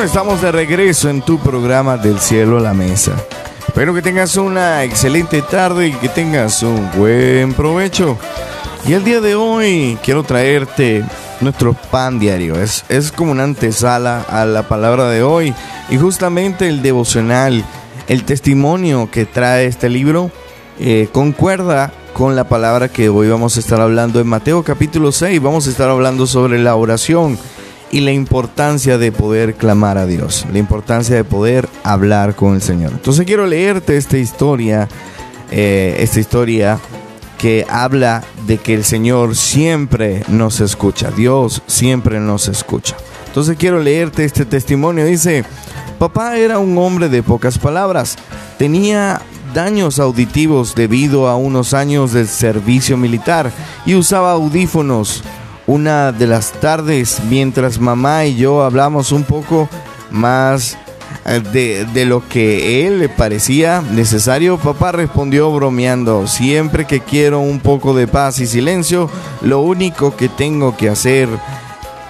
Bueno, estamos de regreso en tu programa del cielo a la mesa. Espero que tengas una excelente tarde y que tengas un buen provecho. Y el día de hoy quiero traerte nuestro pan diario. Es, es como una antesala a la palabra de hoy. Y justamente el devocional, el testimonio que trae este libro, eh, concuerda con la palabra que hoy vamos a estar hablando en Mateo capítulo 6. Vamos a estar hablando sobre la oración y la importancia de poder clamar a Dios, la importancia de poder hablar con el Señor. Entonces quiero leerte esta historia, eh, esta historia que habla de que el Señor siempre nos escucha, Dios siempre nos escucha. Entonces quiero leerte este testimonio. Dice, papá era un hombre de pocas palabras, tenía daños auditivos debido a unos años del servicio militar y usaba audífonos una de las tardes mientras mamá y yo hablamos un poco más eh, de, de, lo que él le parecía necesario, papá respondió bromeando, siempre que quiero un poco de paz y silencio, lo único que tengo que hacer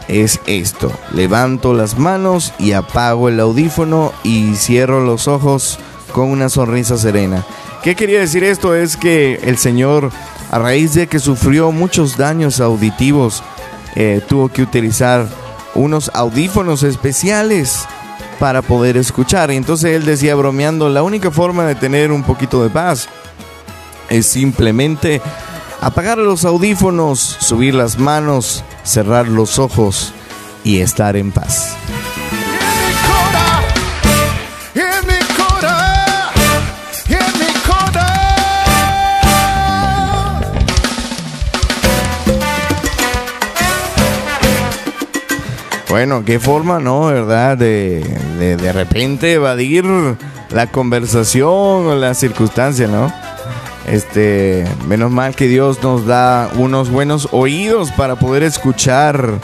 es esto, levanto las manos y apago el audífono y cierro los ojos con una sonrisa serena. ¿Qué quería decir esto? Es que el Señor a raíz de que sufrió muchos daños auditivos, eh, tuvo que utilizar unos audífonos especiales para poder escuchar. Y entonces él decía bromeando, la única forma de tener un poquito de paz es simplemente apagar los audífonos, subir las manos, cerrar los ojos y estar en paz. Bueno, qué forma, ¿no? ¿Verdad? De, de, de repente evadir la conversación o la circunstancia, ¿no? Este, menos mal que Dios nos da unos buenos oídos para poder escuchar.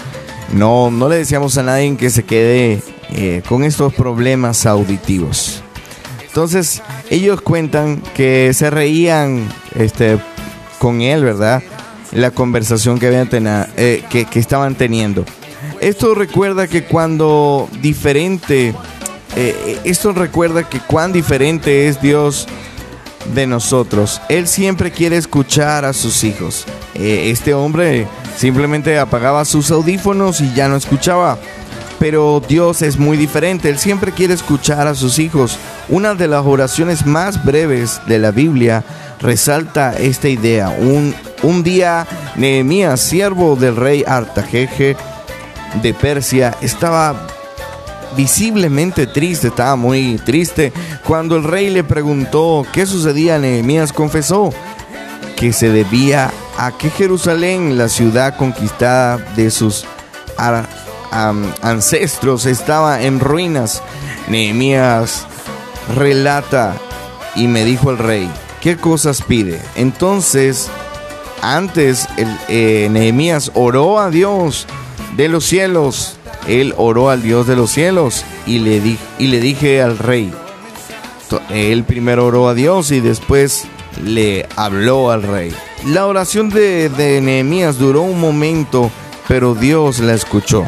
No, no le decíamos a nadie que se quede eh, con estos problemas auditivos. Entonces, ellos cuentan que se reían este, con él, ¿verdad? La conversación que, habían tena, eh, que, que estaban teniendo. Esto recuerda que cuando diferente, eh, esto recuerda que cuán diferente es Dios de nosotros. Él siempre quiere escuchar a sus hijos. Eh, este hombre simplemente apagaba sus audífonos y ya no escuchaba. Pero Dios es muy diferente, Él siempre quiere escuchar a sus hijos. Una de las oraciones más breves de la Biblia resalta esta idea. Un, un día Nehemías, siervo del rey Artajeje, de Persia estaba visiblemente triste, estaba muy triste. Cuando el rey le preguntó qué sucedía, Nehemías confesó que se debía a que Jerusalén, la ciudad conquistada de sus ancestros, estaba en ruinas. Nehemías relata y me dijo el rey, ¿qué cosas pide? Entonces, antes eh, Nehemías oró a Dios de los cielos. Él oró al Dios de los cielos y le, di, y le dije al rey. Él primero oró a Dios y después le habló al rey. La oración de, de Nehemías duró un momento, pero Dios la escuchó.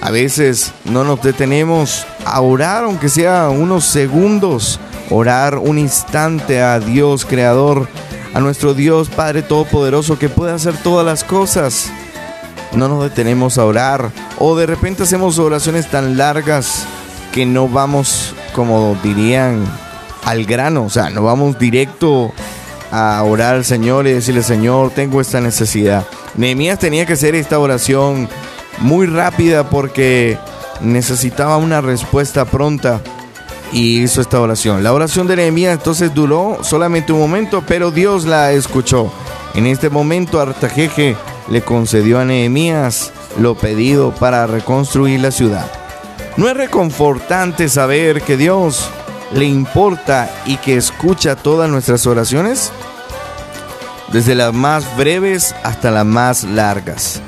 A veces no nos detenemos a orar, aunque sea unos segundos, orar un instante a Dios Creador, a nuestro Dios Padre Todopoderoso que puede hacer todas las cosas no nos detenemos a orar o de repente hacemos oraciones tan largas que no vamos, como dirían, al grano, o sea, no vamos directo a orar al Señor y decirle, Señor, tengo esta necesidad. Nehemías tenía que hacer esta oración muy rápida porque necesitaba una respuesta pronta y hizo esta oración. La oración de Nehemías entonces duró solamente un momento, pero Dios la escuchó. En este momento Artajeje le concedió a Nehemías lo pedido para reconstruir la ciudad. ¿No es reconfortante saber que Dios le importa y que escucha todas nuestras oraciones? Desde las más breves hasta las más largas.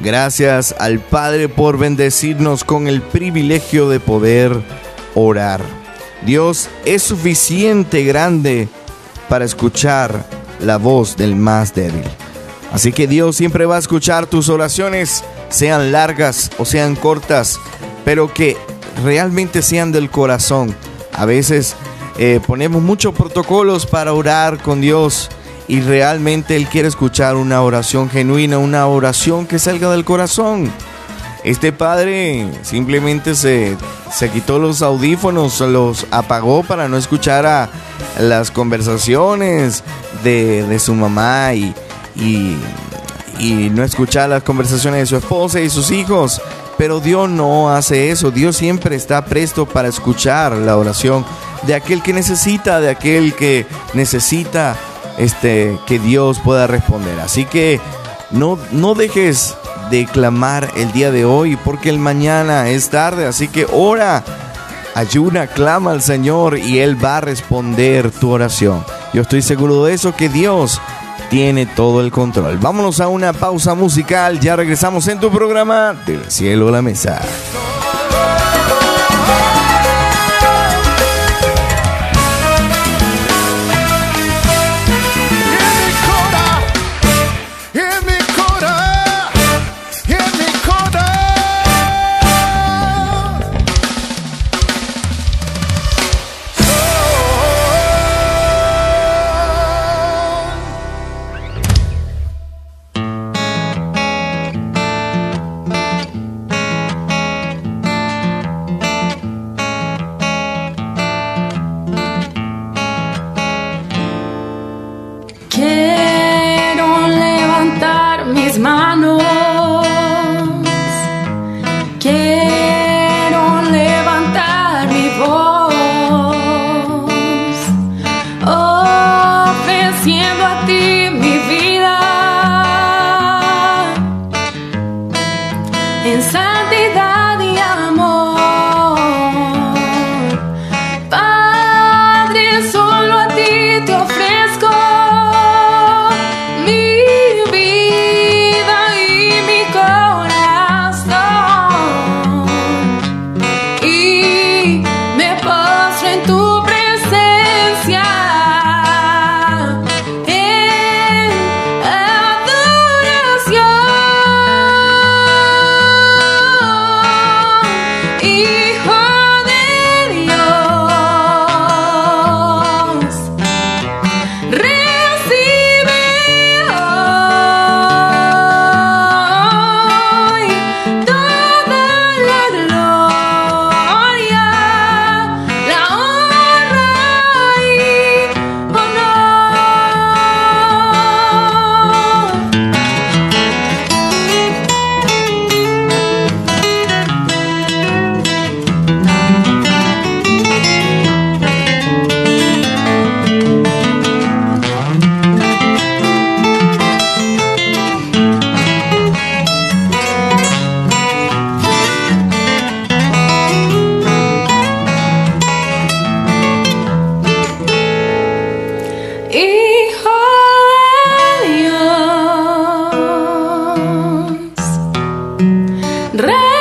Gracias al Padre por bendecirnos con el privilegio de poder orar. Dios es suficiente grande para escuchar la voz del más débil. Así que Dios siempre va a escuchar tus oraciones, sean largas o sean cortas, pero que realmente sean del corazón. A veces eh, ponemos muchos protocolos para orar con Dios y realmente Él quiere escuchar una oración genuina, una oración que salga del corazón. Este padre simplemente se, se quitó los audífonos, los apagó para no escuchar a las conversaciones de, de su mamá y, y, no escuchar las conversaciones de su esposa y sus hijos. Pero Dios no hace eso. Dios siempre está presto para escuchar la oración de aquel que necesita, de aquel que necesita este, que Dios pueda responder. Así que no, no dejes de clamar el día de hoy porque el mañana es tarde. Así que ora, ayuna, clama al Señor y Él va a responder tu oración. Yo estoy seguro de eso, que Dios tiene todo el control. Vámonos a una pausa musical. Ya regresamos en tu programa Del cielo a la mesa. Red.